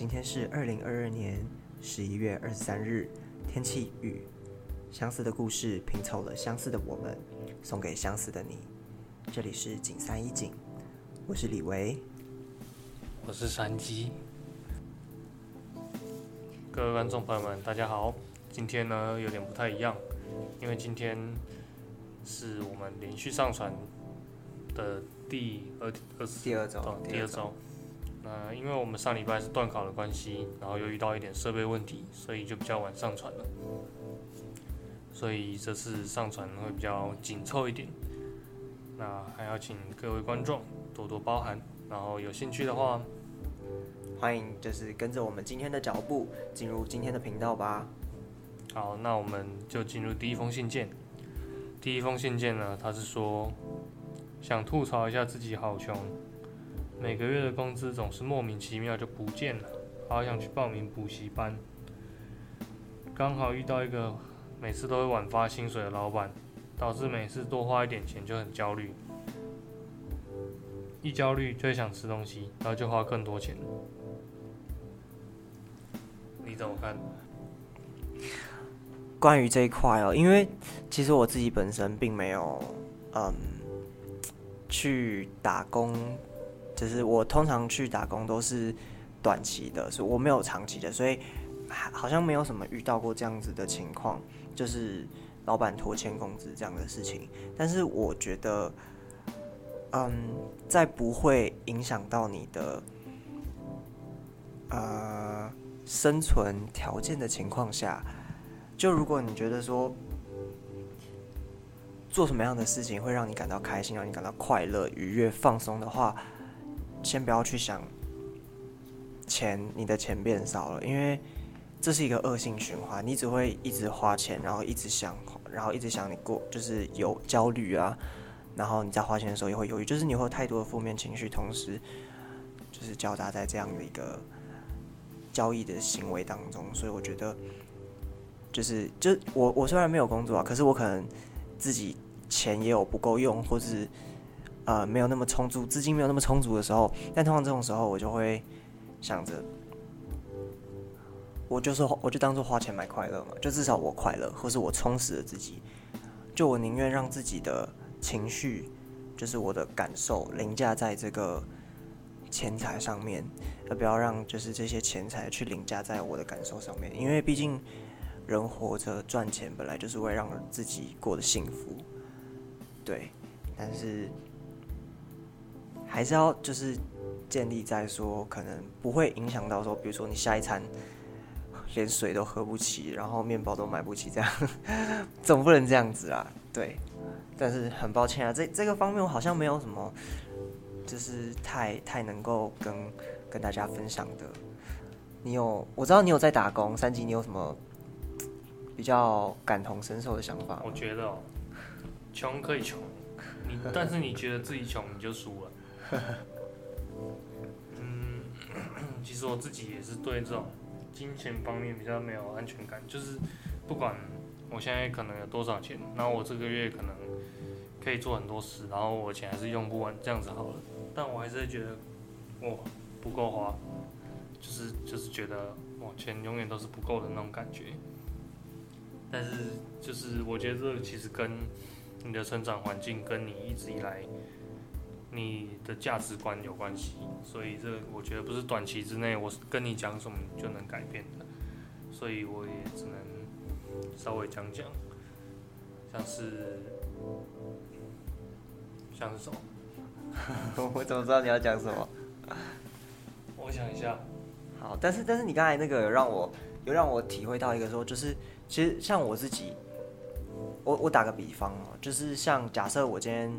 今天是二零二二年十一月二十三日，天气雨，相似的故事拼凑了相似的我们，送给相似的你。这里是景三一景，我是李维。我是山鸡。各位观众朋友们，大家好。今天呢有点不太一样，因为今天是我们连续上传的第二二第二周哦第二周。那因为我们上礼拜是断考的关系，然后又遇到一点设备问题，所以就比较晚上传了。所以这次上传会比较紧凑一点。那还要请各位观众多多包涵，然后有兴趣的话，欢迎就是跟着我们今天的脚步进入今天的频道吧。好，那我们就进入第一封信件。第一封信件呢，他是说想吐槽一下自己好穷，每个月的工资总是莫名其妙就不见了，好想去报名补习班。刚好遇到一个每次都会晚发薪水的老板，导致每次多花一点钱就很焦虑，一焦虑就会想吃东西，然后就花更多钱。你怎么看？关于这一块哦，因为其实我自己本身并没有嗯去打工，就是我通常去打工都是短期的，所以我没有长期的，所以好像没有什么遇到过这样子的情况，就是老板拖欠工资这样的事情。但是我觉得，嗯，在不会影响到你的呃生存条件的情况下。就如果你觉得说做什么样的事情会让你感到开心，让你感到快乐、愉悦、放松的话，先不要去想钱，你的钱变少了，因为这是一个恶性循环，你只会一直花钱，然后一直想，然后一直想你过，就是有焦虑啊，然后你在花钱的时候也会犹豫，就是你会有太多的负面情绪，同时就是交杂在这样的一个交易的行为当中，所以我觉得。就是，就我我虽然没有工作啊，可是我可能自己钱也有不够用，或是呃没有那么充足，资金没有那么充足的时候，但通常这种时候我就会想着，我就是我就当做花钱买快乐嘛，就至少我快乐，或是我充实了自己，就我宁愿让自己的情绪，就是我的感受凌驾在这个钱财上面，而不要让就是这些钱财去凌驾在我的感受上面，因为毕竟。人活着赚钱本来就是为让自己过得幸福，对，但是还是要就是建立在说可能不会影响到说，比如说你下一餐连水都喝不起，然后面包都买不起，这样总不能这样子啊，对。但是很抱歉啊，这这个方面我好像没有什么，就是太太能够跟跟大家分享的。你有我知道你有在打工，三级你有什么？比较感同身受的想法，我觉得哦，穷可以穷，你但是你觉得自己穷你就输了。嗯，其实我自己也是对这种金钱方面比较没有安全感，就是不管我现在可能有多少钱，然后我这个月可能可以做很多事，然后我钱还是用不完，这样子好了，但我还是觉得哇不够花，就是就是觉得哇钱永远都是不够的那种感觉。但是，就是我觉得这其实跟你的成长环境，跟你一直以来你的价值观有关系。所以，这我觉得不是短期之内我跟你讲什么就能改变的。所以，我也只能稍微讲讲，像是像是什么？我怎么知道你要讲什么？我想一下。好，但是但是你刚才那个让我有让我体会到一个说，就是。其实像我自己，我我打个比方哦，就是像假设我今天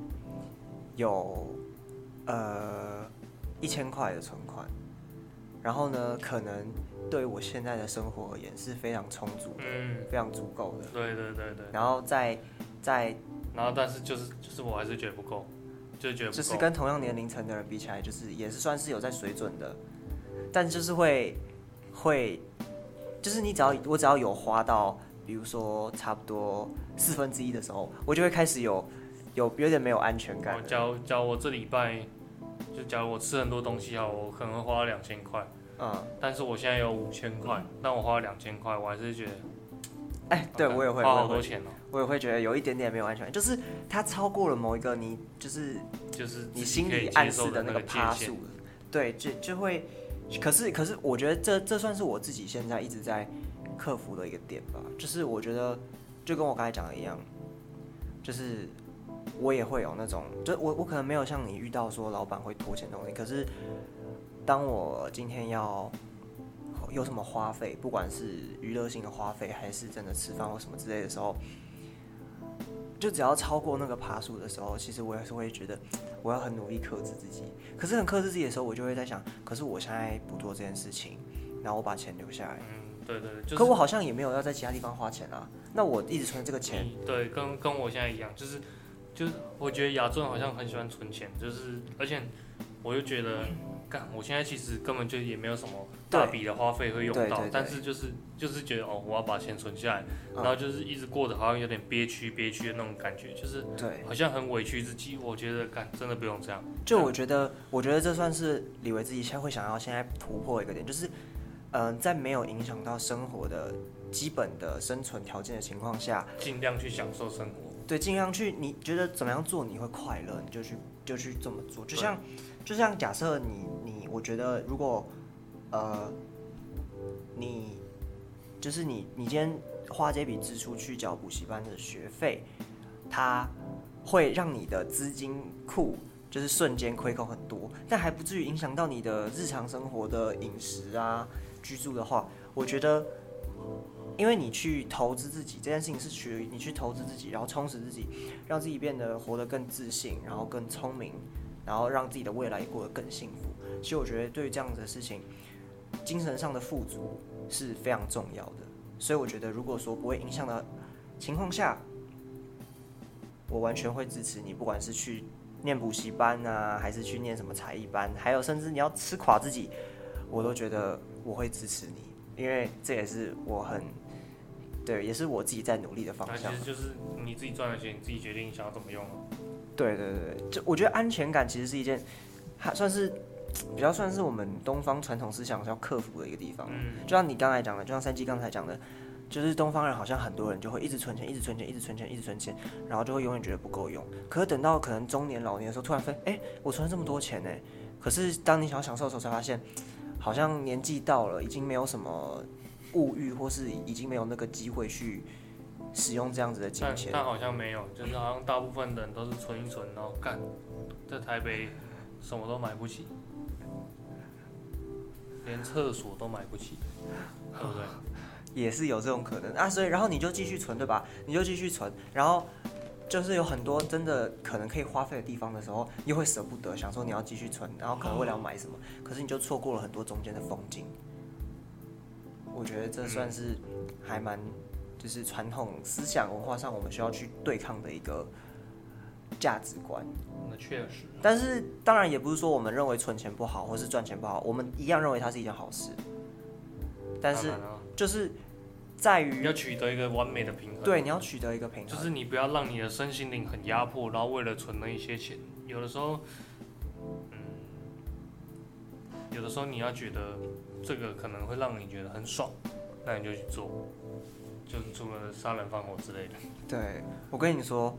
有呃一千块的存款，然后呢，可能对我现在的生活而言是非常充足的，嗯，非常足够的。对对对对。然后再再，然后但是就是就是我还是觉得不够，就觉得就是跟同样年龄层的人比起来，就是也是算是有在水准的，但就是会会。就是你只要我只要有花到，比如说差不多四分之一的时候，我就会开始有有有点没有安全感。假如假如我这礼拜，就假如我吃很多东西啊，我可能会花两千块，嗯，但是我现在有五千块，但我花了两千块，我还是觉得哎、对我也会，花我也会，好多钱哦、我也会觉得有一点点没有安全感，就是它超过了某一个你就是就是你自己可以心里暗示受的示那个趴数，对，就就会，可是可是我觉得这这算是我自己现在一直在克服的一个点吧，就是我觉得就跟我刚才讲的一样，就是我也会有那种，就我我可能没有像你遇到说老板会拖欠东西，可是当我今天要有什么花费，不管是娱乐性的花费，还是真的吃饭或什么之类的时候，就只要超过那个爬数的时候，其实我也是会觉得我要很努力克制自己。可是很克制自己的时候，我就会在想，可是我现在不做这件事情，然后我把钱留下来，嗯，对对对，就是可我好像也没有要在其他地方花钱啊。那我一直存这个钱，对，跟跟我现在一样，就是就是，我觉得亚洲人好像很喜欢存钱，就是而且我就觉得，干，我现在其实根本就也没有什么大笔的花费会用到但是就是就是觉得哦，我要把钱存下来，嗯然后就是一直过得好像有点憋屈憋屈的那种感觉，就是对，好像很委屈自己。我觉得干真的不用这样，就我觉得，我觉得这算是李维自己现在会想要现在突破一个点，就是，嗯、在没有影响到生活的基本的生存条件的情况下，尽量去享受生活。对，尽量去，你觉得怎么样做你会快乐，你就去就去这么做。就像就像假设你你，我觉得如果呃你就是你你今天花这笔支出去缴补习班的学费，它会让你的资金库就是瞬间亏空很多，但还不至于影响到你的日常生活的饮食啊、居住的话，我觉得。因为你去投资自己这件事情是去你去投资自己，然后充实自己，让自己变得活得更自信，然后更聪明，然后让自己的未来过得更幸福。其实我觉得对于这样子的事情，精神上的富足是非常重要的。所以我觉得，如果说不会影响的情况下，我完全会支持你，不管是去念补习班啊，还是去念什么才艺班，还有甚至你要吃垮自己，我都觉得我会支持你，因为这也是我很对，也是我自己在努力的方向那其。实就是你自己赚的钱，你自己决定想要怎么用了。对对对，就我觉得安全感其实是一件，还算是比较算是我们东方传统思想要克服的一个地方。嗯，就像你刚才讲的，就像三鸡刚才讲的，就是东方人好像很多人就会一直存钱，一直存钱，一直存钱，一直存钱，然后就会永远觉得不够用。可是等到可能中年老年的时候，突然发现，哎，我存了这么多钱呢。可是当你想要享受的时候，才发现，好像年纪到了，已经没有什么物欲，或是已经没有那个机会去使用这样子的金钱。但但好像没有，就是好像大部分人都是存一存，然后干，在台北什么都买不起，连厕所都买不起，对不对？也是有这种可能啊，所以然后你就继续存，对吧？你就继续存，然后就是有很多真的可能可以花费的地方的时候，又会舍不得，想说你要继续存，然后可能为了要买什么，可是你就错过了很多中间的风景。我觉得这算是还蛮就是传统思想文化上我们需要去对抗的一个价值观。那确实，但是当然也不是说我们认为存钱不好，或是赚钱不好，我们一样认为它是一件好事。但是就是在于要取得一个完美的平衡。对，你要取得一个平衡，就是你不要让你的身心灵很压迫，然后为了存那一些钱，有的时候，嗯，有的时候你要觉得这个可能会让你觉得很爽，那你就去做，就除了杀人放火之类的。对我跟你说，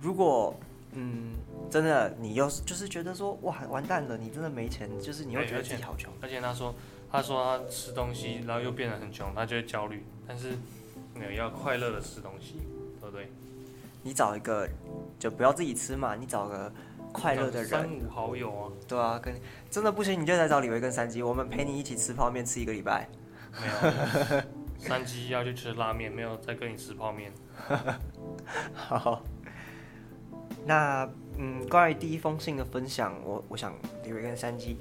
如果嗯真的你又是就是觉得说哇完蛋了，你真的没钱，就是你又觉得自己好穷，而且他说，他说他吃东西，然后又变得很穷，他就会焦虑。但是，没有要快乐的吃东西，对不对？你找一个就不要自己吃嘛，你找个快乐的人三人，五好友啊，对啊，跟真的不行你就来找李维跟三鸡，我们陪你一起吃泡面吃一个礼拜。没有。三鸡要去吃拉面，没有再跟你吃泡面。好，那嗯，关于第一封信的分享，我我想李维跟三鸡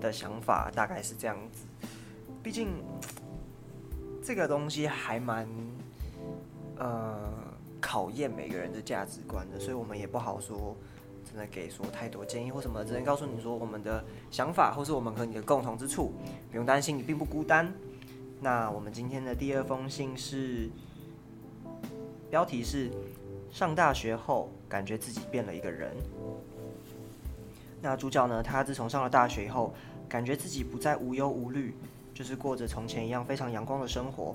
的想法大概是这样子。毕竟这个东西还蛮呃考验每个人的价值观的，所以我们也不好说真的给说太多建议或什么，只能告诉你说我们的想法，或是我们和你的共同之处，不用担心，你并不孤单。那我们今天的第二封信是标题是上大学后感觉自己变了一个人。那主角呢，他自从上了大学以后，感觉自己不再无忧无虑，就是过着从前一样非常阳光的生活。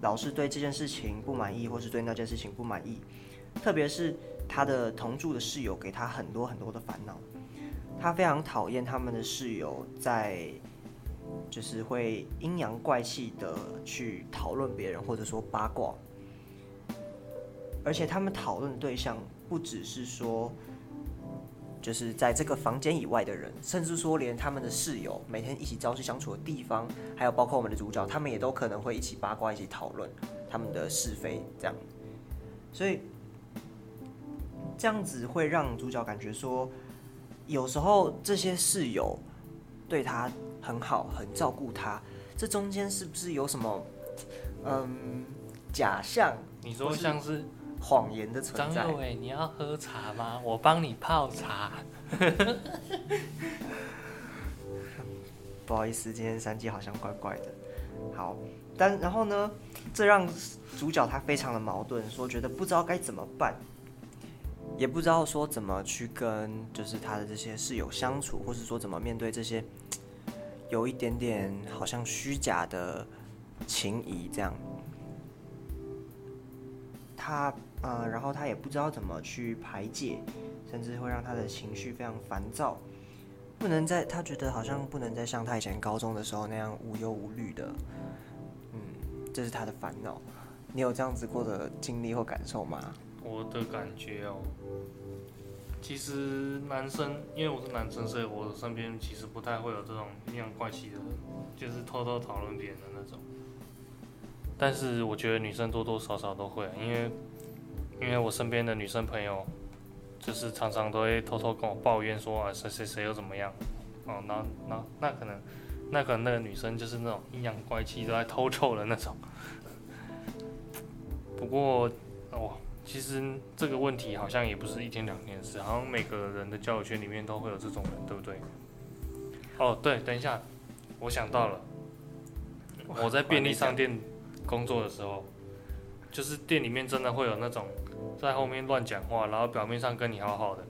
老是对这件事情不满意，或是对那件事情不满意，特别是他的同住的室友给他很多很多的烦恼。他非常讨厌他们的室友在，就是会阴阳怪气的去讨论别人，或者说八卦。而且他们讨论的对象不只是说，就是在这个房间以外的人，甚至说连他们的室友每天一起朝夕相处的地方，还有包括我们的主角，他们也都可能会一起八卦、一起讨论他们的是非，这样。所以这样子会让主角感觉说，有时候这些室友对他很好，很照顾他，这中间是不是有什么嗯假象？你说像是？谎言的存在。张佑伟，你要喝茶吗？我帮你泡茶。不好意思，今天三季好像怪怪的。好，但然后呢，这让主角他非常的矛盾，说觉得不知道该怎么办，也不知道说怎么去跟就是他的这些室友相处，或是说怎么面对这些有一点点好像虚假的情谊这样。他。呃，然后他也不知道怎么去排解，甚至会让他的情绪非常烦躁，不能再他觉得好像不能再像他以前高中的时候那样无忧无虑的，嗯，这是他的烦恼。你有这样子过的经历或感受吗？我的感觉哦，其实男生，因为我是男生，所以我身边其实不太会有这种阴阳怪气的，就是偷偷讨论别人的那种。但是我觉得女生多多少少都会，因为。因为我身边的女生朋友，就是常常都会偷偷跟我抱怨说啊谁谁谁又怎么样，哦，那那那可能，那可能那个女生就是那种阴阳怪气都在偷臭的那种。不过哦，其实这个问题好像也不是一天两天事，好像每个人的交友圈里面都会有这种人，对不对？哦，对，等一下，我想到了，我在便利商店工作的时候，就是店里面真的会有那种。在后面乱讲话，然后表面上跟你好好的，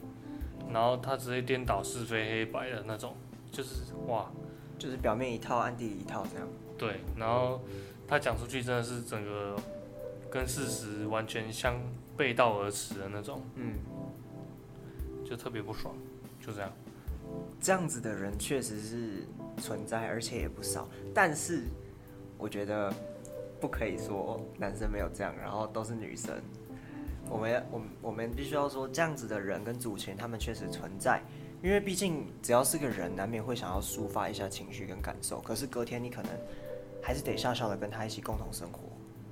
然后他直接颠倒是非黑白的那种，就是哇，就是表面一套，暗地里一套这样。对，然后他讲出去真的是整个跟事实完全相背道而驰的那种，嗯，就特别不爽，就这样。这样子的人确实是存在，而且也不少，但是我觉得不可以说男生没有这样，然后都是女生。我们我我们必须要说，这样子的人跟主群他们确实存在，因为毕竟只要是个人，难免会想要抒发一下情绪跟感受。可是隔天你可能还是得笑笑的跟他一起共同生活，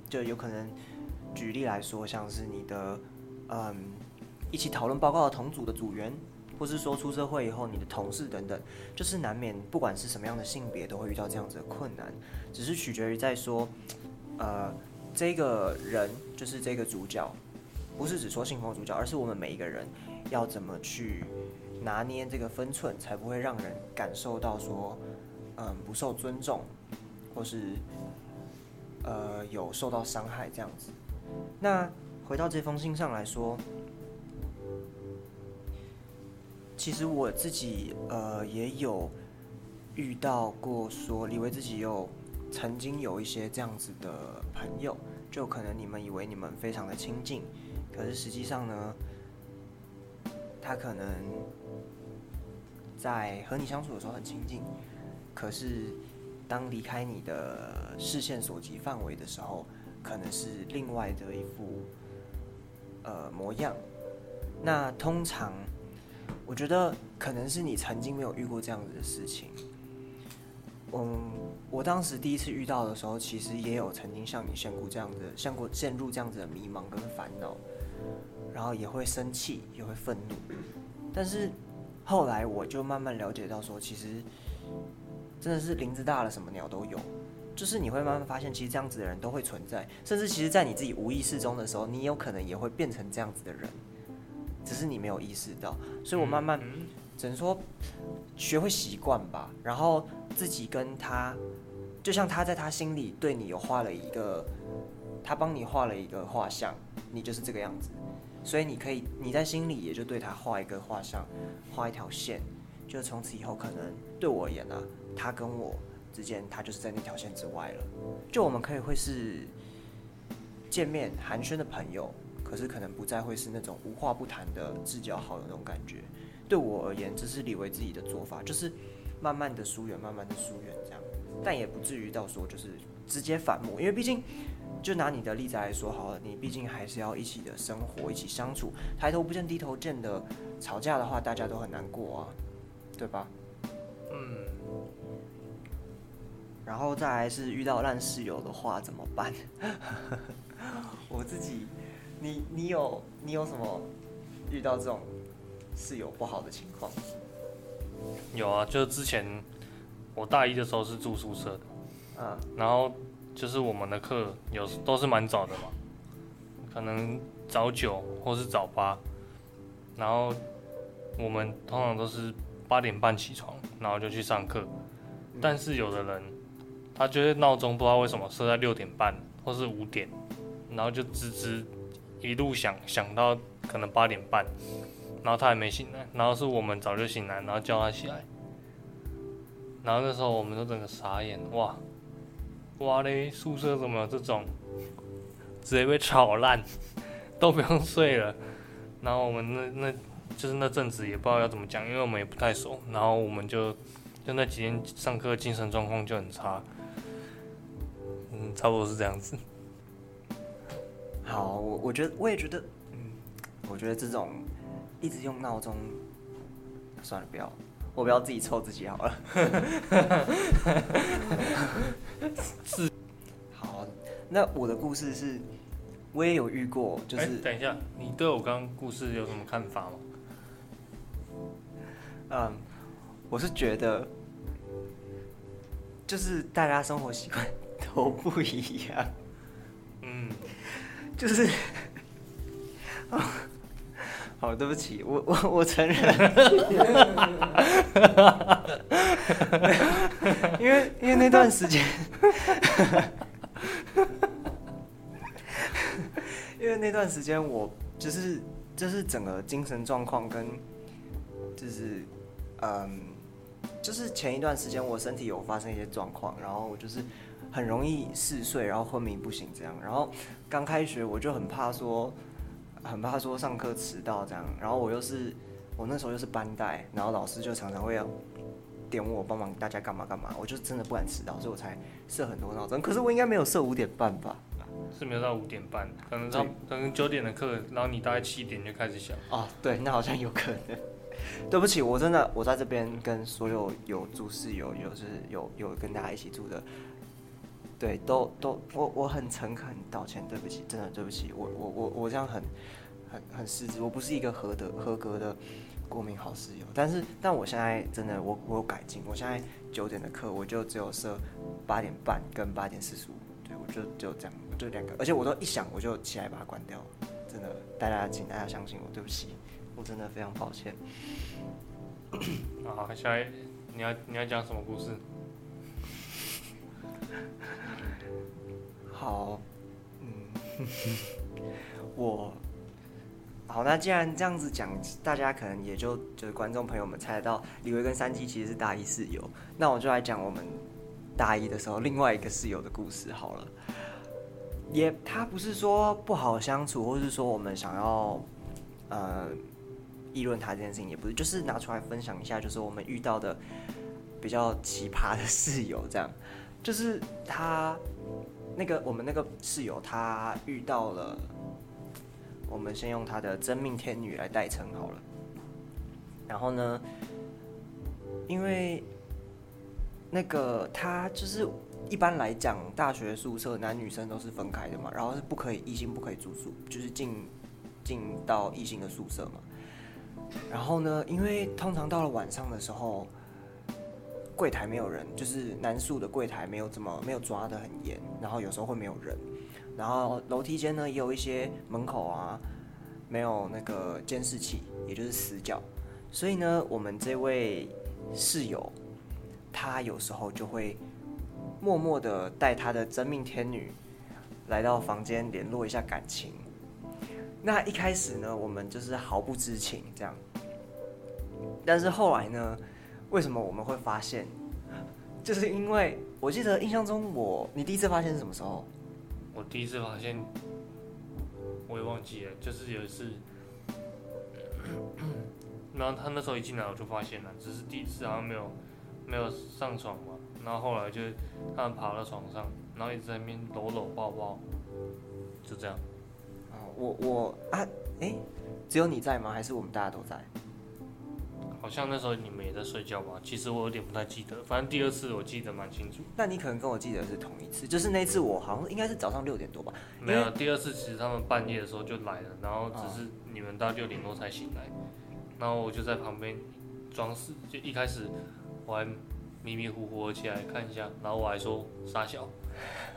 就有可能举例来说，像是你的嗯一起讨论报告的同组的组员，或是说出社会以后你的同事等等，就是难免不管是什么样的性别都会遇到这样子的困难，只是取决于在说呃这个人就是这个主角。不是只说幸福主角，而是我们每一个人要怎么去拿捏这个分寸，才不会让人感受到说，嗯，不受尊重，或是呃有受到伤害这样子。那回到这封信上来说，其实我自己呃也有遇到过，说以为自己有曾经有一些这样子的朋友，就可能你们以为你们非常的亲近。可是实际上呢，他可能在和你相处的时候很亲近，可是当离开你的视线所及范围的时候，可能是另外的一副呃模样。那通常，我觉得可能是你曾经没有遇过这样子的事情。嗯，我当时第一次遇到的时候，其实也有曾经像你陷入这样的，像过陷入这样子的迷茫跟烦恼。然后也会生气，也会愤怒，但是后来我就慢慢了解到，说其实真的是林子大了，什么鸟都有。就是你会慢慢发现，其实这样子的人都会存在，甚至其实，在你自己无意识中的时候，你有可能也会变成这样子的人，只是你没有意识到。所以我慢慢只能说学会习惯吧，然后自己跟他，就像他在他心里对你有画了一个，他帮你画了一个画像，你就是这个样子。所以你可以，你在心里也就对他画一个画像，画一条线，就从此以后可能对我而言啊，他跟我之间，他就是在那条线之外了。就我们可以会是见面寒暄的朋友，可是可能不再会是那种无话不谈的至交好友那种感觉。对我而言，这是李维自己的做法，就是慢慢的疏远，慢慢的疏远这样，但也不至于到说就是直接反目，因为毕竟。就拿你的例子来说好了，你毕竟还是要一起的生活，一起相处，抬头不见低头见的吵架的话，大家都很难过啊，对吧？嗯。然后再来是遇到烂室友的话怎么办？我自己，你你有你有什么遇到这种室友不好的情况？有啊，就是之前我大一的时候是住宿舍的，嗯，然后。就是我们的课有都是蛮早的嘛，可能早九或是早八，然后我们通常都是八点半起床，然后就去上课。但是有的人，他觉得闹钟不知道为什么设在六点半或是五点，然后就吱吱一路响响到可能八点半，然后他还没醒来，然后是我们早就醒来，然后叫他起来，然后那时候我们都整个傻眼，哇！哇嘞！宿舍怎么有这种，直接被吵烂，都不用睡了。然后我们那那，就是那阵子也不知道要怎么讲，因为我们也不太熟。然后我们就就那几天上课精神状况就很差。嗯，差不多是这样子。好，我我觉得我也觉得，嗯，我觉得这种一直用闹钟，算了，不要。我不要自己抽自己好了。是，好，那我的故事是，我也有遇过，就是。等一下，你对我刚刚故事有什么看法吗？嗯，我是觉得，就是大家生活习惯都不一样。嗯，就是。好，对不起，我我我承认，因为因为那段时间，因为那段时间我就是就是整个精神状况跟就是嗯，就是前一段时间我身体有发生一些状况，然后我就是很容易嗜睡，然后昏迷不醒这样，然后刚开学我就很怕说。很怕说上课迟到这样，然后我又是我那时候又是班带，然后老师就常常会要点我帮忙大家干嘛干嘛，我就真的不敢迟到，所以我才设很多闹钟。可是我应该没有设五点半吧？是没有到五点半，可能到可能九点的课，然后你大概七点就开始想。哦，对，那好像有可能。对不起，我真的我在这边跟所有有住室友，有是有有跟大家一起住的。对，都都，我我很诚恳道歉，对不起，真的对不起，我我我我这样很很很失职，我不是一个合的合格的国民好室友，但是但我现在真的我我有改进，我现在九点的课我就只有设八点半跟八点四十五，对我就就这样就两个，而且我都一想我就起来把它关掉，真的，大家请大家相信我，对不起，我真的非常抱歉。好，下一你要你要讲什么故事？好，嗯，我好，那既然这样子讲，大家可能也就就是观众朋友们猜得到，李维跟三七其实是大一室友。那我就来讲我们大一的时候另外一个室友的故事好了。也，他不是说不好相处，或是说我们想要呃议论他这件事情，也不是，就是拿出来分享一下，就是我们遇到的比较奇葩的室友，这样，就是他。那个我们那个室友，他遇到了，我们先用他的真命天女来代称好了。然后呢，因为那个他就是一般来讲，大学宿舍男女生都是分开的嘛，然后是不可以异性不可以住宿，就是进进到异性的宿舍嘛。然后呢，因为通常到了晚上的时候。柜台没有人，就是南宿的柜台没有怎么没有抓的很严，然后有时候会没有人，然后楼梯间呢也有一些门口啊没有那个监视器，也就是死角，所以呢我们这位室友他有时候就会默默的带他的真命天女来到房间联络一下感情。那一开始呢我们就是毫不知情这样，但是后来呢。为什么我们会发现？就是因为我记得印象中我你第一次发现是什么时候？我第一次发现，我也忘记了，就是有一次，然后他那时候一进来我就发现了，只是第一次好像没有没有上床嘛，然后后来就他们爬到床上，然后一直在那边搂搂抱抱，就这样。哦，我我啊，诶，只有你在吗？还是我们大家都在？好像那时候你们也在睡觉吧？其实我有点不太记得，反正第二次我记得蛮清楚。那你可能跟我记得是同一次，就是那次我好像应该是早上六点多吧。没有，第二次其实他们半夜的时候就来了，然后只是你们到六点多才醒来，然后我就在旁边装死，就一开始我还迷迷糊糊起来看一下，然后我还说傻笑。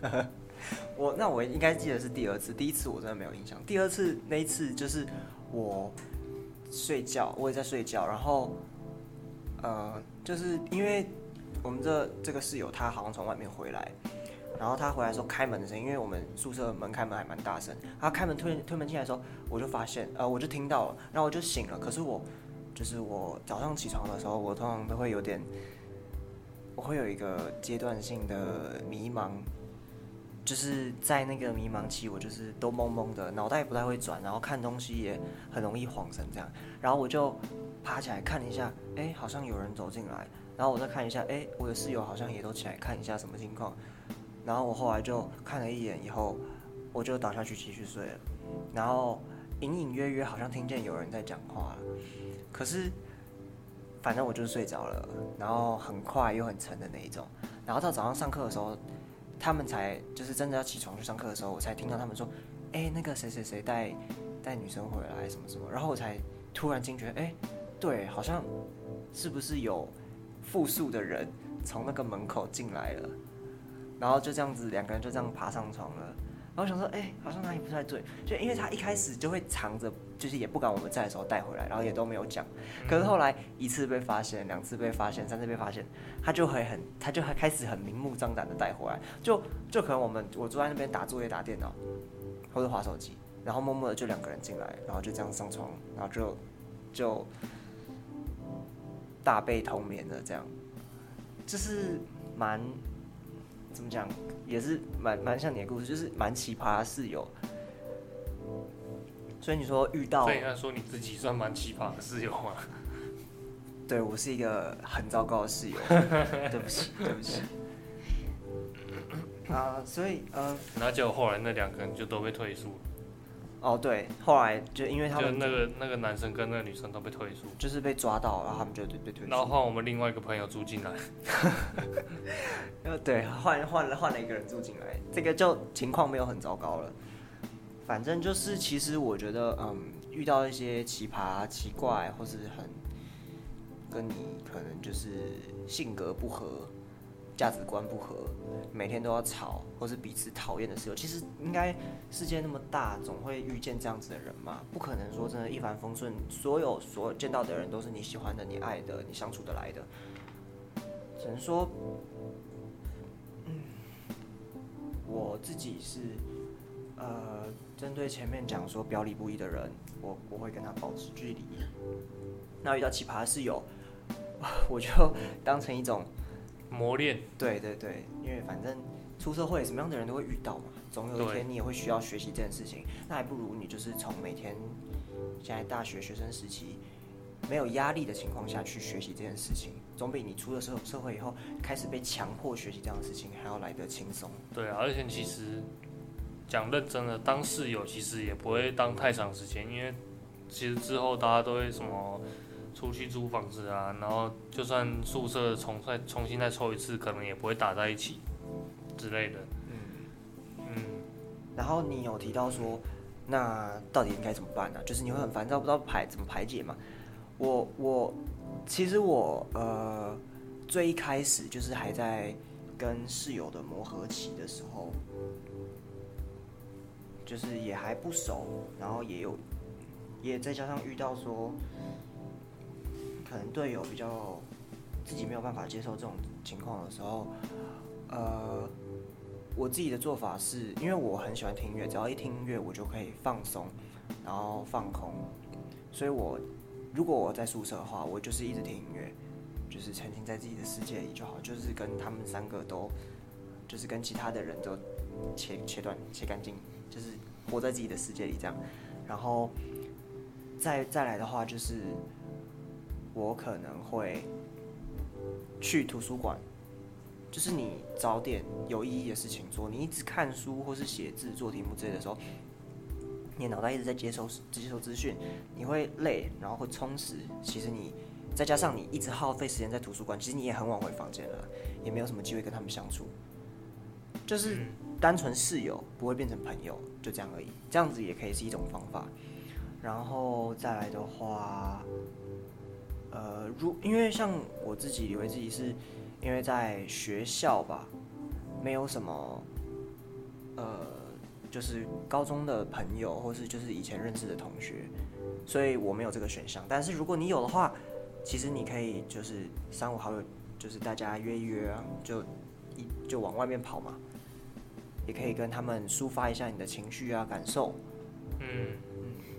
我那我应该记得是第二次，第一次我真的没有印象。第二次那一次就是我。睡觉，我也在睡觉。然后，呃，就是因为我们这这个室友他好像从外面回来，然后他回来的时候开门的声音，因为我们宿舍门开门还蛮大声。他开门推推门进来的时候，我就发现，呃，我就听到了，然后我就醒了。可是我就是我早上起床的时候，我通常都会有点，我会有一个阶段性的迷茫。就是在那个迷茫期，我就是都懵懵的，脑袋不太会转，然后看东西也很容易晃神这样。然后我就爬起来看一下，哎，好像有人走进来。然后我再看一下，哎，我的室友好像也都起来看一下什么情况。然后我后来就看了一眼，以后我就倒下去继续睡了。然后隐隐约约好像听见有人在讲话，可是反正我就睡着了。然后很快又很沉的那一种。然后到早上上课的时候。他们才就是真的要起床去上课的时候，我才听到他们说：“哎，那个谁谁谁带带女生回来什么什么。”然后我才突然惊觉：“哎，对，好像是不是有复数的人从那个门口进来了？”然后就这样子，两个人就这样爬上床了。然后想说：“哎，好像哪里不太对。”就因为他一开始就会藏着。就是也不敢我们在的时候带回来，然后也都没有讲。可是后来一次被发现，两次被发现，三次被发现，他就会很，他就还开始很明目张胆的带回来。就就可能我们我坐在那边打作业、打电脑或者划手机，然后默默的就两个人进来，然后就这样上床，然后就就大被同眠的这样，就是蛮怎么讲，也是蛮蛮像你的故事，就是蛮奇葩的室友。所以你说遇到，所以应该说你自己算蛮奇葩的室友吗？对我是一个很糟糕的室友，对不起，对不起。啊，所以呃，那结果后来那两个人就都被退出。哦，对，后来就因为他们那个那个男生跟那个女生都被退出，就是被抓到，然后他们就被退出。然后换我们另外一个朋友住进来。呃，对，换换了换了一个人住进来，这个就情况没有很糟糕了。反正就是，其实我觉得，嗯，遇到一些奇葩、奇怪，或是很跟你可能就是性格不合、价值观不合，每天都要吵，或是彼此讨厌的时候，其实应该世界那么大，总会遇见这样子的人嘛。不可能说真的，一帆风顺，所有所有见到的人都是你喜欢的、你爱的、你相处得来的。只能说，嗯，我自己是。呃，针对前面讲说表里不一的人，我我会跟他保持距离。那遇到奇葩室友，我就当成一种磨练。对对对，因为反正出社会什么样的人都会遇到嘛，总有一天你也会需要学习这件事情。那还不如你就是从每天现在大学学生时期没有压力的情况下去学习这件事情，总比你出了社社会以后开始被强迫学习这样的事情还要来得轻松。对啊，而且其实。讲认真的，当室友其实也不会当太长时间，因为其实之后大家都会什么出去租房子啊，然后就算宿舍重再重新再抽一次，可能也不会打在一起之类的。嗯嗯。然后你有提到说，那到底应该怎么办呢？就是你会很烦躁，不知道排怎么排解嘛？我我其实我呃最一开始就是还在跟室友的磨合期的时候。就是也还不熟，然后也有，也再加上遇到说，可能队友比较自己没有办法接受这种情况的时候，呃，我自己的做法是因为我很喜欢听音乐，只要一听音乐我就可以放松，然后放空，所以我如果我在宿舍的话，我就是一直听音乐，就是沉浸在自己的世界里就好，就是跟他们三个都，就是跟其他的人都切切断切干净，就是活在自己的世界里这样。然后再再来的话，就是我可能会去图书馆，就是你找点有意义的事情做。你一直看书或是写字、做题目之类的时候，你脑袋一直在接收接收资讯，你会累，然后会充实。其实你再加上你一直耗费时间在图书馆，其实你也很晚回房间了，也没有什么机会跟他们相处，就是单纯室友不会变成朋友，就这样而已。这样子也可以是一种方法。然后再来的话，呃，如因为像我自己以为自己是因为在学校吧，没有什么呃，就是高中的朋友，或是就是以前认识的同学，所以我没有这个选项。但是如果你有的话，其实你可以就是三五好友，就是大家约一约啊，就一就往外面跑嘛，也可以跟他们抒发一下你的情绪啊感受，嗯，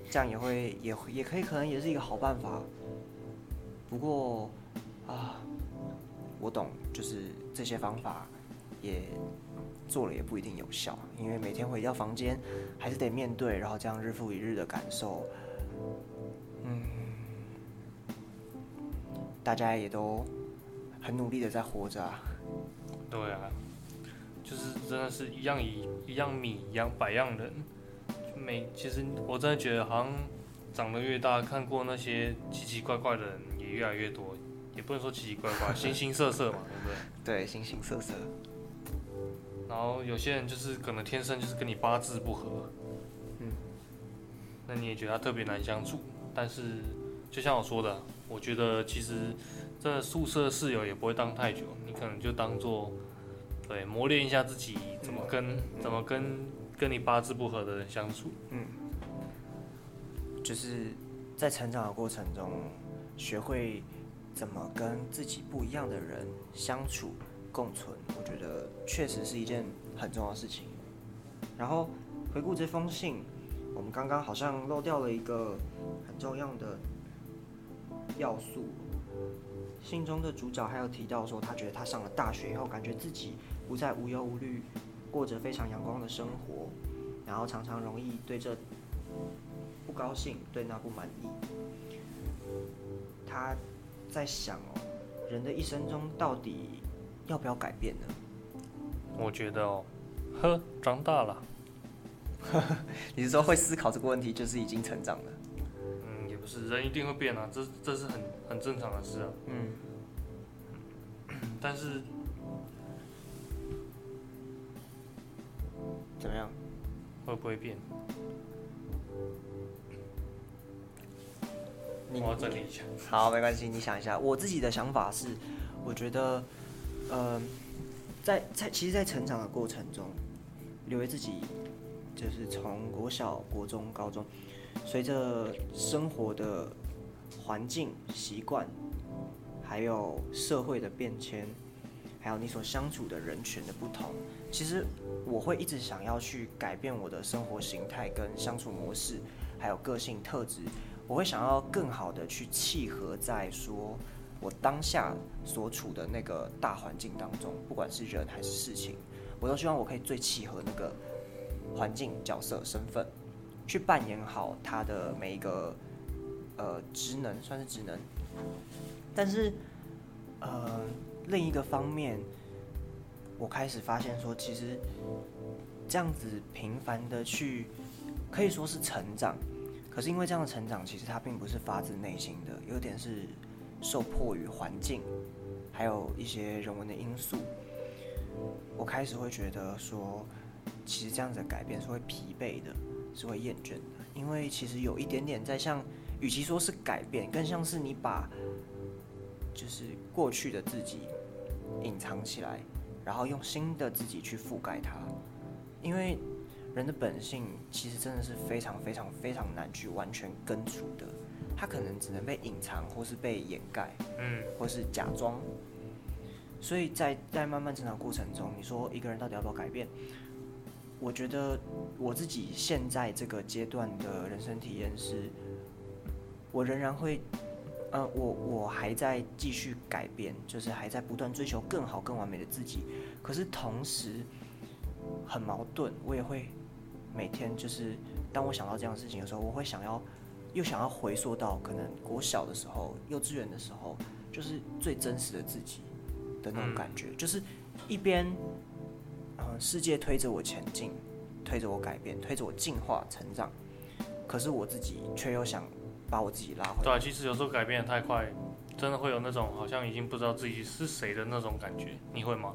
这样也会也也可以可能也是一个好办法。不过啊，我懂，就是这些方法也做了也不一定有效，因为每天回到房间还是得面对，然后这样日复一日的感受，嗯，大家也都很努力的在活着啊。对啊，就是真的是一样以一样米一样百样人，每其实我真的觉得好像长得越大，看过那些奇奇怪怪的人越来越多，也不能说奇奇怪怪，形形色色嘛，对不对？对，形形色色。然后有些人就是可能天生就是跟你八字不合，嗯，那你也觉得他特别难相处。但是就像我说的，我觉得其实这宿舍室友也不会当太久，你可能就当做对磨练一下自己怎么跟、怎么跟跟你八字不合的人相处。嗯就是在成长的过程中，学会怎么跟自己不一样的人相处共存，我觉得确实是一件很重要的事情。然后回顾这封信，我们刚刚好像漏掉了一个很重要的要素。信中的主角还有提到说，他觉得他上了大学以后，感觉自己不再无忧无虑，过着非常阳光的生活，然后常常容易对这不高兴，对那不满意。他在想哦，人的一生中到底要不要改变呢？我觉得哦，呵，长大了，你是说会思考这个问题，就是已经成长了？嗯，也不是，人一定会变啊，这这是很很正常的事啊。嗯，但是怎么样？会不会变？你我要整理一下。好，没关系，你想一下。我自己的想法是，我觉得，呃，在在其实，在成长的过程中，刘为自己就是从国小、国中、高中，随着生活的环境、习惯，还有社会的变迁，还有你所相处的人群的不同，其实我会一直想要去改变我的生活形态跟相处模式，还有个性特质。我会想要更好的去契合在说我当下所处的那个大环境当中，不管是人还是事情，我都希望我可以最契合那个环境、角色、身份，去扮演好他的每一个呃职能，算是职能。但是呃另一个方面，我开始发现说，其实这样子频繁的去，可以说是成长。可是因为这样的成长，其实它并不是发自内心的，有点是受迫于环境，还有一些人文的因素。我开始会觉得说，其实这样子的改变是会疲惫的，是会厌倦的，因为其实有一点点在像，与其说是改变，更像是你把就是过去的自己隐藏起来，然后用新的自己去覆盖它，因为。人的本性其实真的是非常非常非常难去完全根除的，它可能只能被隐藏或是被掩盖，嗯，或是假装。所以在在慢慢成长过程中，你说一个人到底要不要改变？我觉得我自己现在这个阶段的人生体验是，我仍然会，呃，我我还在继续改变，就是还在不断追求更好、更完美的自己。可是同时很矛盾，我也会每天就是当我想到这样的事情的时候，我会想要又想要回溯到可能国小的时候、幼稚园的时候，就是最真实的自己的那种感觉，就是一边呃世界推着我前进，推着我改变，推着我进化成长，可是我自己却又想把我自己拉回来。对啊，其实有时候改变的太快，真的会有那种好像已经不知道自己是谁的那种感觉。你会吗？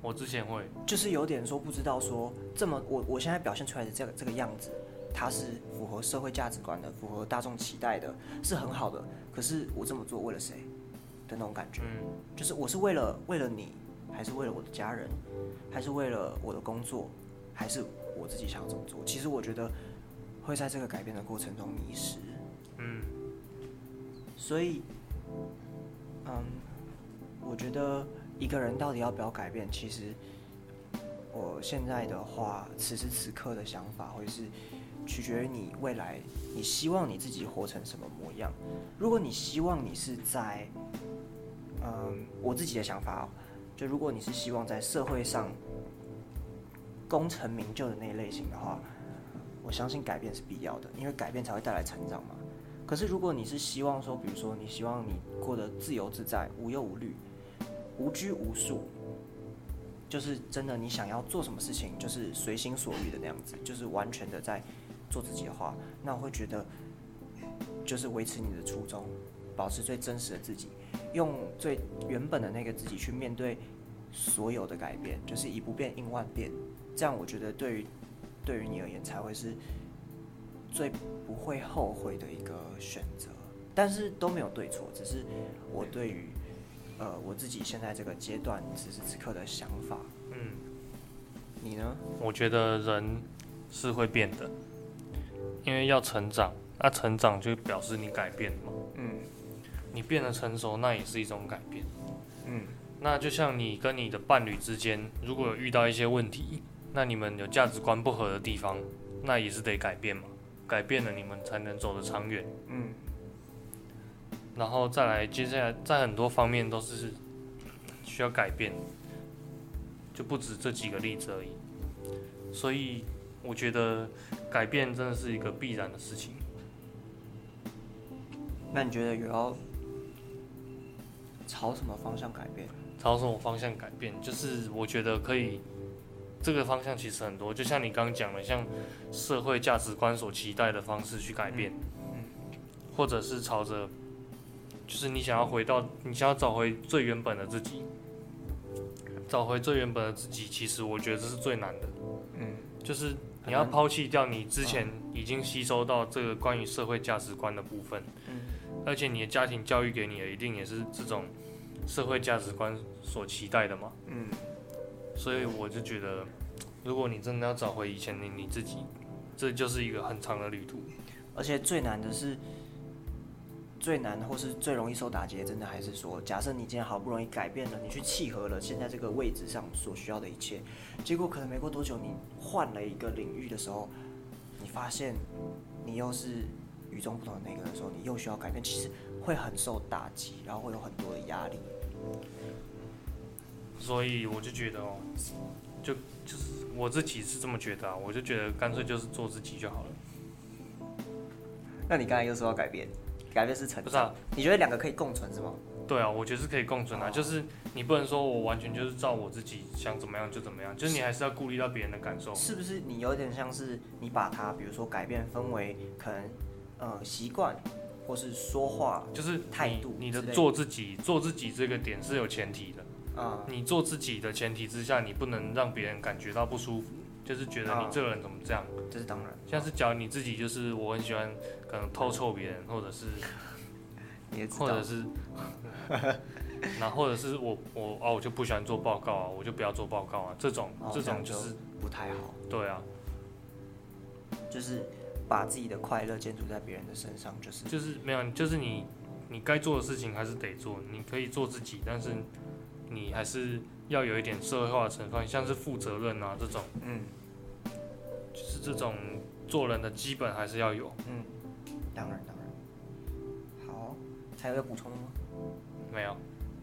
我之前会，就是有点说不知道说这么我我现在表现出来的这个这个样子，它是符合社会价值观的，符合大众期待的，是很好的。可是我这么做为了谁的那种感觉，嗯，就是我是为了为了你，还是为了我的家人，还是为了我的工作，还是我自己想要这么做？其实我觉得会在这个改变的过程中迷失。嗯，所以，嗯，我觉得一个人到底要不要改变，其实我现在的话，此时此刻的想法会是取决于你未来，你希望你自己活成什么模样。如果你希望你是在，嗯，我自己的想法哦，就如果你是希望在社会上功成名就的那一类型的话，我相信改变是必要的，因为改变才会带来成长嘛。可是如果你是希望说，比如说你希望你过得自由自在、无忧无虑、无拘无束，就是真的你想要做什么事情就是随心所欲的那样子，就是完全的在做自己的话，那我会觉得就是维持你的初衷，保持最真实的自己，用最原本的那个自己去面对所有的改变，就是以不变应万变，这样我觉得对于对于你而言才会是最不会后悔的一个选择。但是都没有对错，只是我对于呃我自己现在这个阶段此时此刻的想法。嗯，你呢？我觉得人是会变的，因为要成长，那成长就表示你改变嘛。嗯你变得成熟，那也是一种改变。嗯那就像你跟你的伴侣之间，如果有遇到一些问题，那你们有价值观不合的地方，那也是得改变嘛。改变了，你们才能走得长远。嗯然后再来，接下来在很多方面都是需要改变，就不止这几个例子而已。所以我觉得改变真的是一个必然的事情。那你觉得有要朝什么方向改变？朝什么方向改变？就是我觉得可以，这个方向其实很多，就像你刚刚讲的，像社会价值观所期待的方式去改变，或者是朝着，就是你想要回到，你想要找回最原本的自己，找回最原本的自己，其实我觉得这是最难的，嗯。就是你要抛弃掉你之前已经吸收到这个关于社会价值观的部分，嗯。而且你的家庭教育给你的一定也是这种社会价值观所期待的嘛。嗯。所以我就觉得，如果你真的要找回以前的你自己，这就是一个很长的旅途。而且最难的是，最难或是最容易受打击，真的还是说，假设你今天好不容易改变了，你去契合了现在这个位置上所需要的一切，结果可能没过多久，你换了一个领域的时候，你发现你又是与众不同的那个的时候，你又需要改变，其实会很受打击，然后会有很多的压力。所以我就觉得哦，就就是我自己是这么觉得啊，我就觉得干脆就是做自己就好了。那你刚才又说要改变，改变是成不是啊，你觉得两个可以共存是吗？对啊，我觉得是可以共存啊，哦就是你不能说我完全就是照我自己想怎么样就怎么样，就是你还是要顾虑到别人的感受。是不是你有点像是你把它，比如说改变分为可能呃习惯，或是说话，就是你态度你的之类的做自己，做自己这个点是有前提的。啊、你做自己的前提之下，你不能让别人感觉到不舒服，就是觉得你啊这个人怎么这样。这是当然，像是假如你自己就是我很喜欢可能偷臭别人，或者是 你也知道，或者是，那或者是我我哦我就不喜欢做报告啊，我就不要做报告啊，这种、这哦这样就种就是不太好，对啊，就是把自己的快乐建筑在别人的身上，就是就是没有，就是你你该做的事情还是得做，你可以做自己，但是你还是要有一点社会化的成分，像是负责任啊这种，嗯就是这种做人的基本还是要有。嗯，当然当然。好，还有要补充的吗？没有。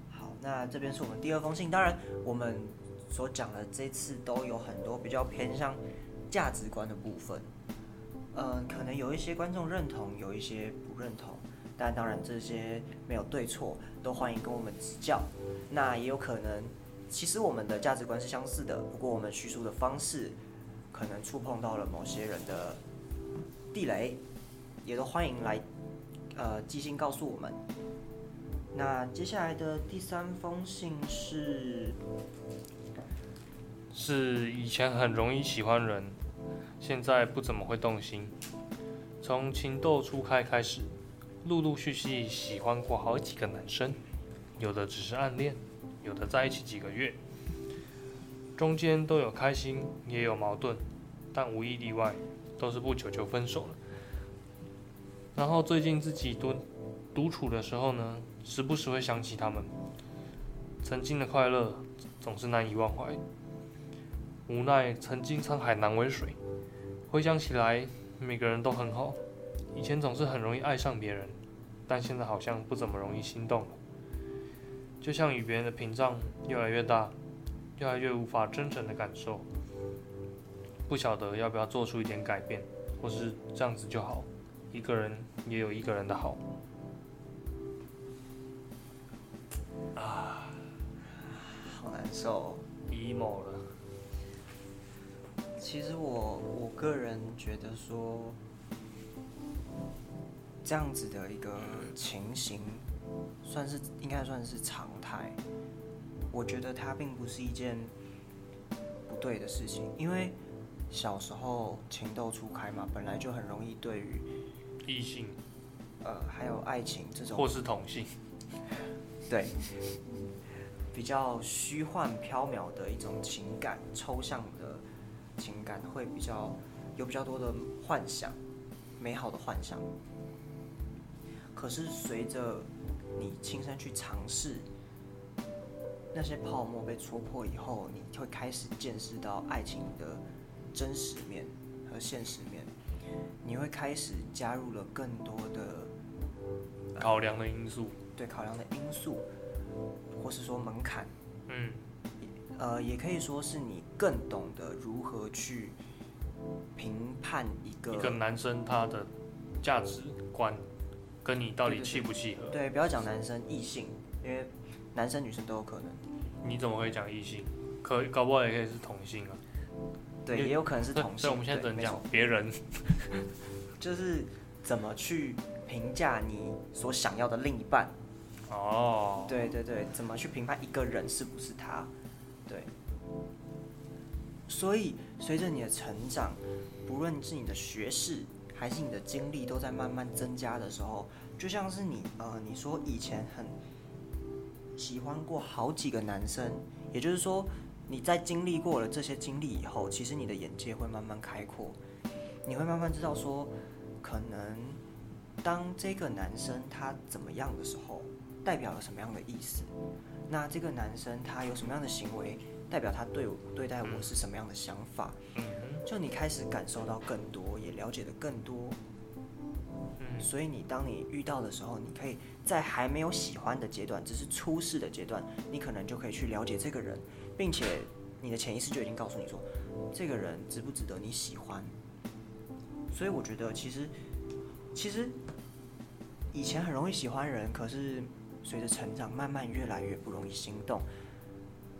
好，那这边是我们第二封信。当然，我们所讲的这次都有很多比较偏向价值观的部分。嗯，可能有一些观众认同，有一些不认同。但当然，这些没有对错，都欢迎跟我们指教。那也有可能，其实我们的价值观是相似的，不过我们叙述的方式可能触碰到了某些人的地雷，也都欢迎来呃寄信告诉我们。那接下来的第三封信是，是以前很容易喜欢人，现在不怎么会动心。从情窦初开开始。陆陆续续喜欢过好几个男生，有的只是暗恋，有的在一起几个月，中间都有开心也有矛盾，但无一例外都是不久就分手了。然后最近自己独独处的时候呢，时不时会想起他们，曾经的快乐总是难以忘怀，无奈曾经沧海难为水，回想起来每个人都很好。以前总是很容易爱上别人，但现在好像不怎么容易心动了。就像与别人的屏障越来越大，越来越无法真诚的感受。不晓得要不要做出一点改变，或是这样子就好。一个人也有一个人的好。啊，好难受，emo 了。其实我我个人觉得说。这样子的一个情形，算是应该算是常态。我觉得它并不是一件不对的事情，因为小时候情窦初开嘛，本来就很容易对于异性，呃，还有爱情这种，或是同性，对，比较虚幻缥缈的一种情感，抽象的情感会比较有比较多的幻想，美好的幻想。可是随着你亲身去尝试，那些泡沫被戳破以后，你会开始见识到爱情的真实面和现实面。你会开始加入了更多的考量的因素，对考量的因素，或是说门槛，嗯，呃，也可以说是你更懂得如何去评判一个一个男生他的价值观。跟你到底契不契合？对，不要讲男生异性，因为男生女生都有可能。你怎么会讲异性？可搞不好也可以是同性啊。对，也有可能是同性。所以我们现在只能讲别人。就是怎么去评价你所想要的另一半？哦。对对对，怎么去评判一个人是不是他？对。所以随着你的成长，不论是你的学识。还是你的经历都在慢慢增加的时候，就像是你呃，你说以前很喜欢过好几个男生，也就是说你在经历过了这些经历以后，其实你的眼界会慢慢开阔，你会慢慢知道说，可能当这个男生他怎么样的时候，代表了什么样的意思？那这个男生他有什么样的行为，代表他对我对待我是什么样的想法？就你开始感受到更多，也了解的更多，嗯，所以你当你遇到的时候，你可以在还没有喜欢的阶段，只是初试的阶段，你可能就可以去了解这个人，并且你的潜意识就已经告诉你说，这个人值不值得你喜欢。所以我觉得，其实其实以前很容易喜欢人，可是随着成长，慢慢越来越不容易心动。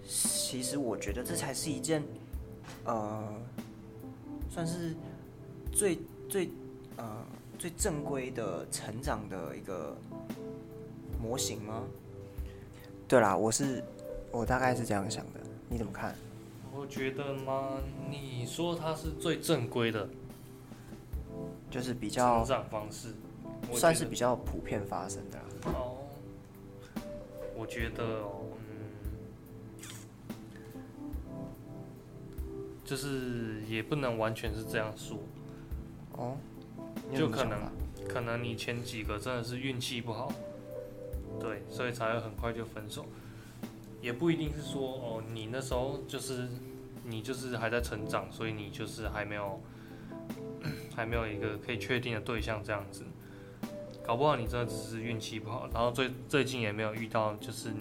其实我觉得这才是一件，呃。算是最最呃最正规的成长的一个模型吗？对啦，我是我大概是这样想的，你怎么看？我觉得吗？你说它是最正规的，就是比较成长方式，算是比较普遍发生的。哦，我觉得。嗯就是也不能完全是这样说，哦，就可能可能你前几个真的是运气不好，对，所以才会很快就分手，也不一定是说哦，你那时候就是你就是还在成长，所以你就是还没有 还没有一个可以确定的对象这样子，搞不好你真的只是运气不好，然后最最近也没有遇到就是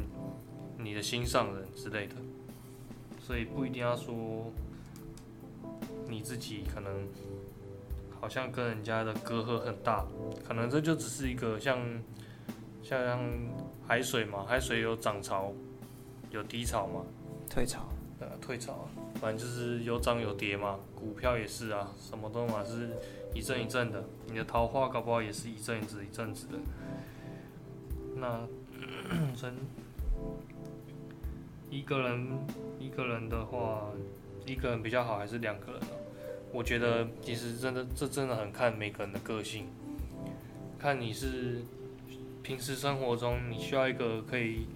你的心上人之类的，所以不一定要说你自己可能好像跟人家的隔阂很大，可能这就只是一个像像海水嘛，海水有涨潮有低潮嘛，退潮，呃退潮，反正就是有涨有跌嘛，股票也是啊，什么都嘛是一阵一阵的，你的桃花搞不好也是一阵子一阵子的。那 真一个人一个人的话，一个人比较好还是两个人呢、我觉得其实真的这真的很看每个人的个性，看你是平时生活中你需要一个可以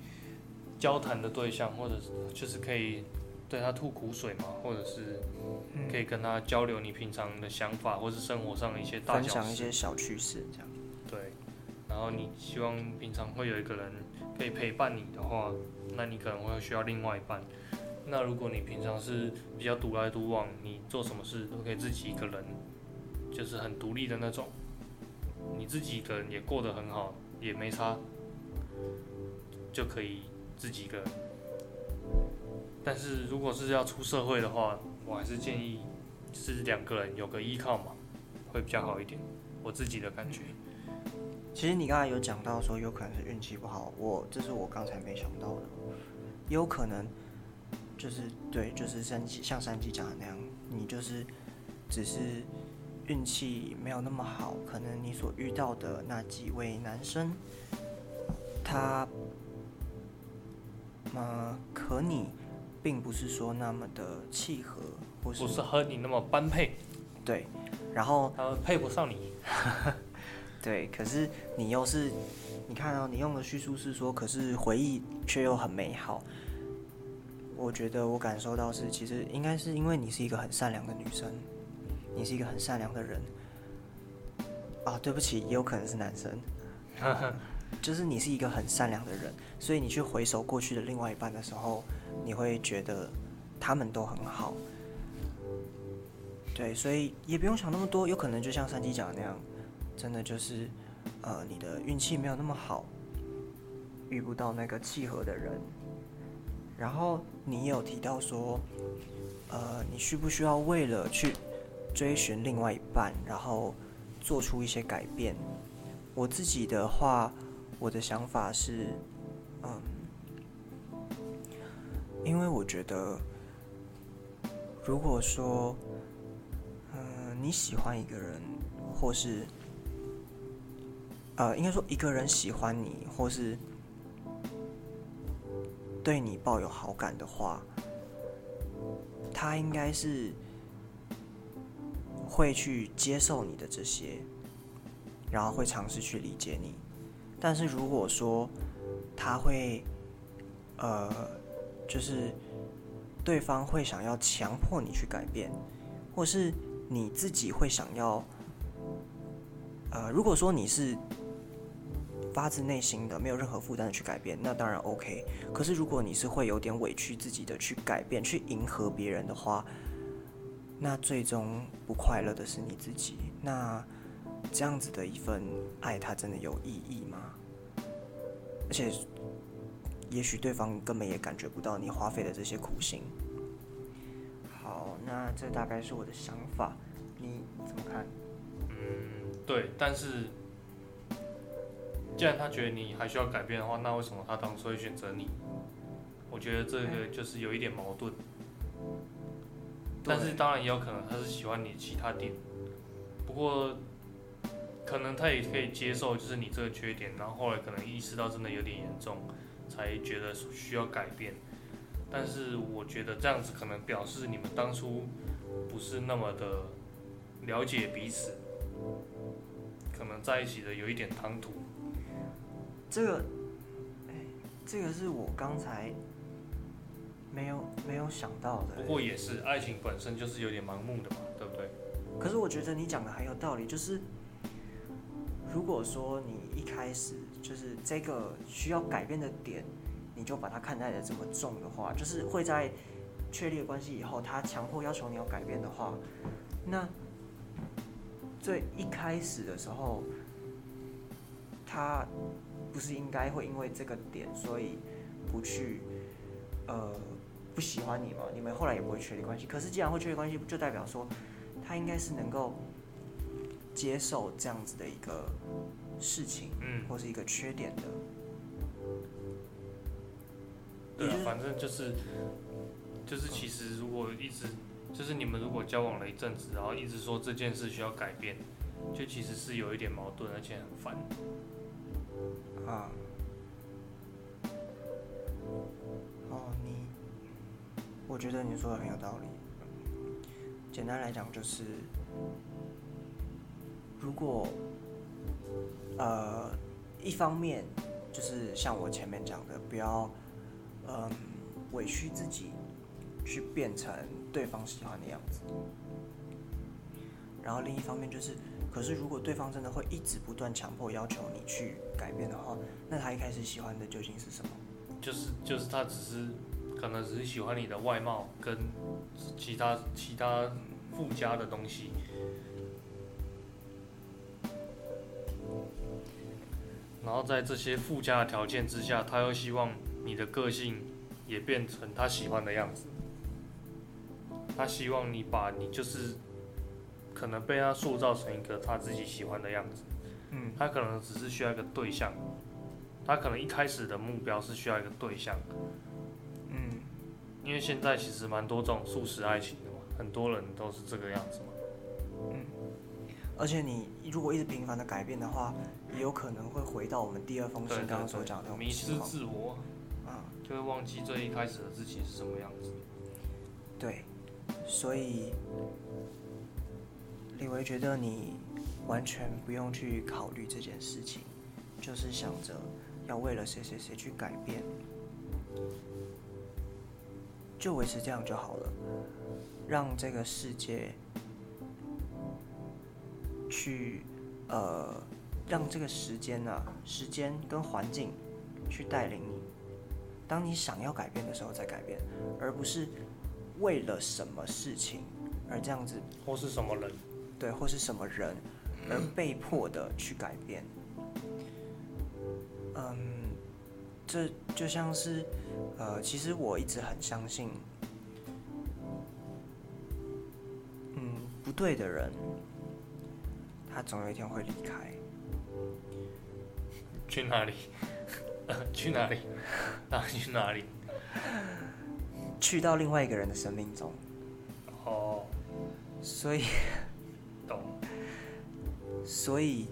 交谈的对象，或者是就是可以对他吐苦水嘛，或者是可以跟他交流你平常的想法，或是生活上的一些大分小一些小趣事，这样。对，然后你希望平常会有一个人可以陪伴你的话，那你可能会需要另外一半。那如果你平常是比较独来独往，你做什么事都可以自己一个人，就是很独立的那种，你自己一个人也过得很好，也没差，就可以自己一个人。但是如果是要出社会的话，我还是建议是两个人有个依靠嘛，会比较好一点。我自己的感觉。其实你刚才有讲到说有可能是运气不好，我这是我刚才没想到的，有可能就是对，就是山鸡像山鸡讲的那样，你就是只是运气没有那么好，可能你所遇到的那几位男生，他，呃，和你并不是说那么的契合，不是不是和你那么般配，对，然后他们配不上你。对，可是你又是，你看哦，你用的叙述是说，可是回忆却又很美好。我觉得我感受到是，其实应该是因为你是一个很善良的女生，你是一个很善良的人。啊，对不起，也有可能是男生，就是你是一个很善良的人，所以你去回首过去的另外一半的时候，你会觉得他们都很好。对，所以也不用想那么多，有可能就像三七讲的那样，真的就是，呃，你的运气没有那么好，遇不到那个契合的人。然后你有提到说，呃，你需不需要为了去追寻另外一半，然后做出一些改变？我自己的话，我的想法是，嗯，因为我觉得，如果说，嗯、你喜欢一个人，或是，呃，应该说一个人喜欢你，或是对你抱有好感的话，他应该是会去接受你的这些，然后会尝试去理解你。但是如果说他会，呃，就是对方会想要强迫你去改变，或是你自己会想要，呃，如果说你是发自内心的，没有任何负担的去改变，那当然 OK。可是如果你是会有点委屈自己的去改变，去迎合别人的话，那最终不快乐的是你自己。那这样子的一份爱，它真的有意义吗？而且，也许对方根本也感觉不到你花费的这些苦心。好，那这大概是我的想法，你怎么看？嗯，对，但是既然他觉得你还需要改变的话，那为什么他当初会选择你？我觉得这个就是有一点矛盾。但是当然也有可能他是喜欢你其他点，不过可能他也可以接受，就是你这个缺点，然后后来可能意识到真的有点严重，才觉得需要改变。但是我觉得这样子可能表示你们当初不是那么的了解彼此，可能在一起的有一点唐突。这个，哎，这个是我刚才没有没有想到的。不过也是，爱情本身就是有点盲目的嘛，对不对？可是我觉得你讲的很有道理，就是如果说你一开始就是这个需要改变的点，你就把它看待的这么重的话，就是会在确立关系以后，他强迫要求你要改变的话，那最一开始的时候，他不是应该会因为这个点，所以不去呃不喜欢你吗？你们后来也不会确立关系。可是既然会确立关系，就代表说他应该是能够接受这样子的一个事情，嗯，或是一个缺点的。对啊反正就是就是其实如果一直就是你们如果交往了一阵子，然后一直说这件事需要改变，就其实是有一点矛盾，而且很烦。啊。哦，你，我觉得你说的很有道理。简单来讲就是，如果，呃，一方面就是像我前面讲的，不要，嗯，委屈自己，去变成对方喜欢的样子。然后另一方面就是，可是如果对方真的会一直不断强迫要求你去改变的话，那他一开始喜欢的究竟是什么？就是就是他只是可能只是喜欢你的外貌跟其他其他附加的东西。然后在这些附加的条件之下，他又希望你的个性也变成他喜欢的样子。他希望你把你就是可能被他塑造成一个他自己喜欢的样子。嗯他可能只是需要一个对象，他可能一开始的目标是需要一个对象，嗯，因为现在其实蛮多这种素食爱情的嘛，很多人都是这个样子嘛。嗯而且你如果一直频繁的改变的话，也有可能会回到我们第二封信刚刚所讲的那种迷失。自我，啊，就会忘记最一开始的自己是什么样子。对，所以李维觉得你完全不用去考虑这件事情，就是想着要为了谁谁谁去改变，就维持这样就好了，让这个世界去呃，让这个时间呢、时间跟环境去带领你。当你想要改变的时候再改变，而不是为了什么事情而这样子或是什么人，对，或是什么人而被迫的去改变。嗯，这就像是呃，其实我一直很相信，嗯，不对的人，他总有一天会离开。去哪里？去哪里？那去哪里？去到另外一个人的生命中，哦，所以懂。所以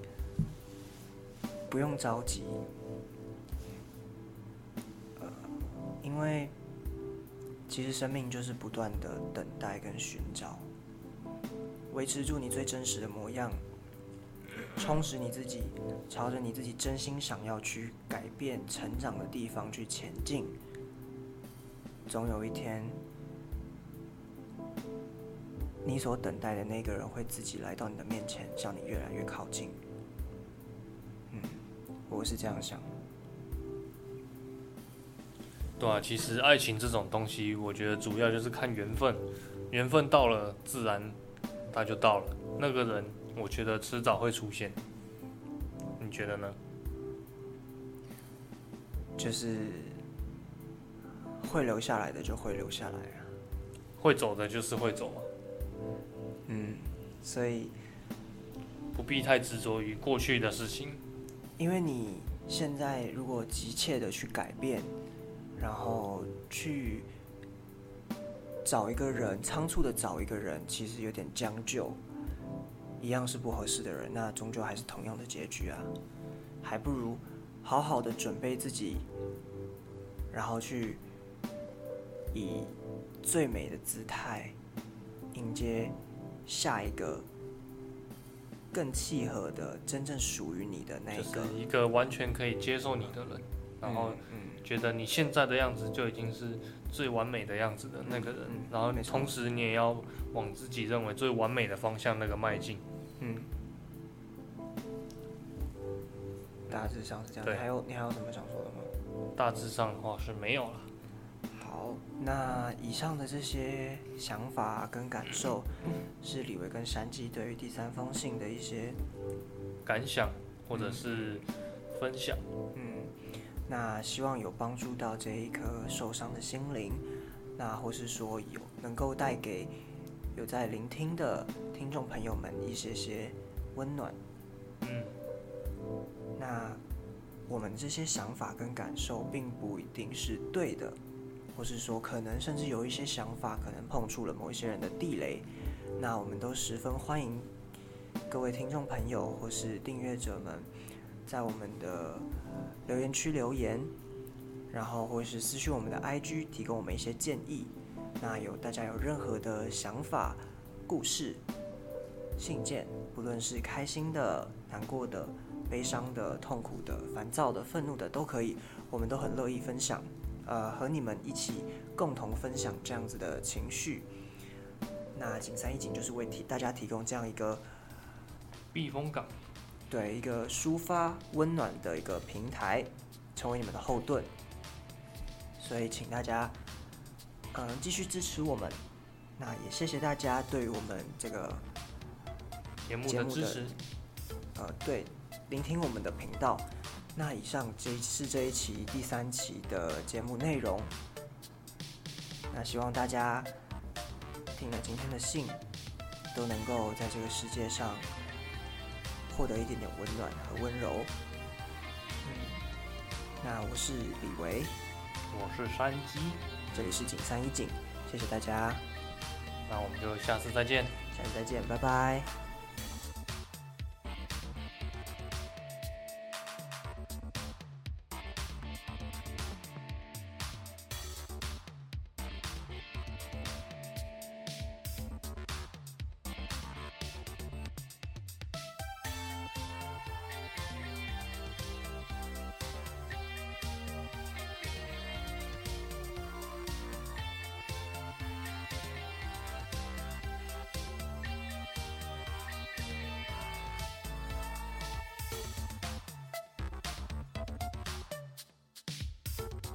不用着急，呃，因为其实生命就是不断的等待跟寻找，维持住你最真实的模样，充实你自己，朝着你自己真心想要去改变、成长的地方去前进，总有一天。你所等待的那个人会自己来到你的面前，向你越来越靠近。嗯，我是这样想。对啊，其实爱情这种东西，我觉得主要就是看缘分，缘分到了，自然它就到了。那个人，我觉得迟早会出现。你觉得呢？就是会留下来的就会留下来啊。会走的就是会走嘛，嗯，所以不必太执着于过去的事情。因为你现在如果急切的去改变，然后去找一个人，仓促的找一个人，其实有点将就，一样是不合适的人，那终究还是同样的结局啊。还不如好好的准备自己，然后去以最美的姿态迎接下一个更契合的、真正属于你的那就是一个。一个完全可以接受你的人，然后嗯，觉得你现在的样子就已经是最完美的样子的那个人嗯，然后你同时你也要往自己认为最完美的方向那个迈进。嗯，大致上是这样。对你还有你还有什么想说的吗？大致上的话是没有了。好，那以上的这些想法跟感受，是李维跟山鸡对于第三封信的一些感想或者是分享。嗯，那希望有帮助到这一颗受伤的心灵，那或是说有能够带给有在聆听的听众朋友们一些些温暖。嗯，那我们这些想法跟感受并不一定是对的，或是说可能甚至有一些想法可能碰触了某一些人的地雷，那我们都十分欢迎各位听众朋友或是订阅者们在我们的留言区留言，然后或是私讯我们的 IG 提供我们一些建议。那有大家有任何的想法、故事、信件，不论是开心的、难过的。悲伤的、痛苦的、烦躁的、愤怒的都可以，我们都很乐意分享，呃，和你们一起共同分享这样子的情绪。那景三一景就是为提大家提供这样一个避风港，对，一个抒发温暖的一个平台，成为你们的后盾。所以请大家，嗯，继续支持我们。那也谢谢大家对于我们这个节目的支持。呃，对。聆听我们的频道。那以上这是这一期第三期的节目内容。那希望大家听了今天的信，都能够在这个世界上获得一点点温暖和温柔。嗯，那我是李维，我是山鸡，这里是景山一景，谢谢大家。那我们就下次再见，下次再见，拜拜。